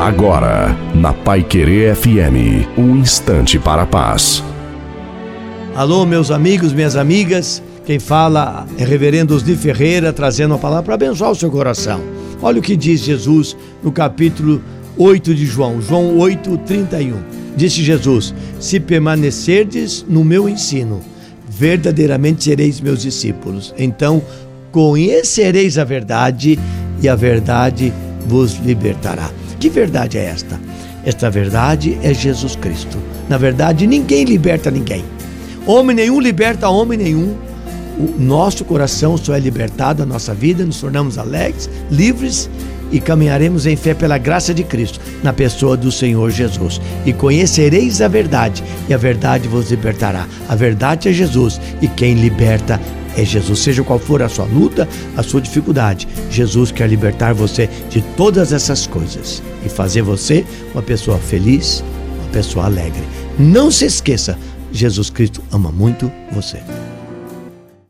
Agora, na Pai Querer FM, um instante para a paz. Alô, meus amigos, minhas amigas. Quem fala é Reverendo Osni Ferreira, trazendo a palavra para abençoar o seu coração. Olha o que diz Jesus no capítulo 8 de João, João 8, 31. Disse Jesus: Se permanecerdes no meu ensino, verdadeiramente sereis meus discípulos. Então conhecereis a verdade e a verdade vos libertará. Que verdade é esta? Esta verdade é Jesus Cristo. Na verdade, ninguém liberta ninguém. Homem nenhum liberta homem nenhum. O nosso coração só é libertado, a nossa vida, nos tornamos alegres, livres e caminharemos em fé pela graça de Cristo, na pessoa do Senhor Jesus. E conhecereis a verdade, e a verdade vos libertará. A verdade é Jesus, e quem liberta é Jesus. Seja qual for a sua luta, a sua dificuldade, Jesus quer libertar você de todas essas coisas e fazer você uma pessoa feliz, uma pessoa alegre. Não se esqueça, Jesus Cristo ama muito você.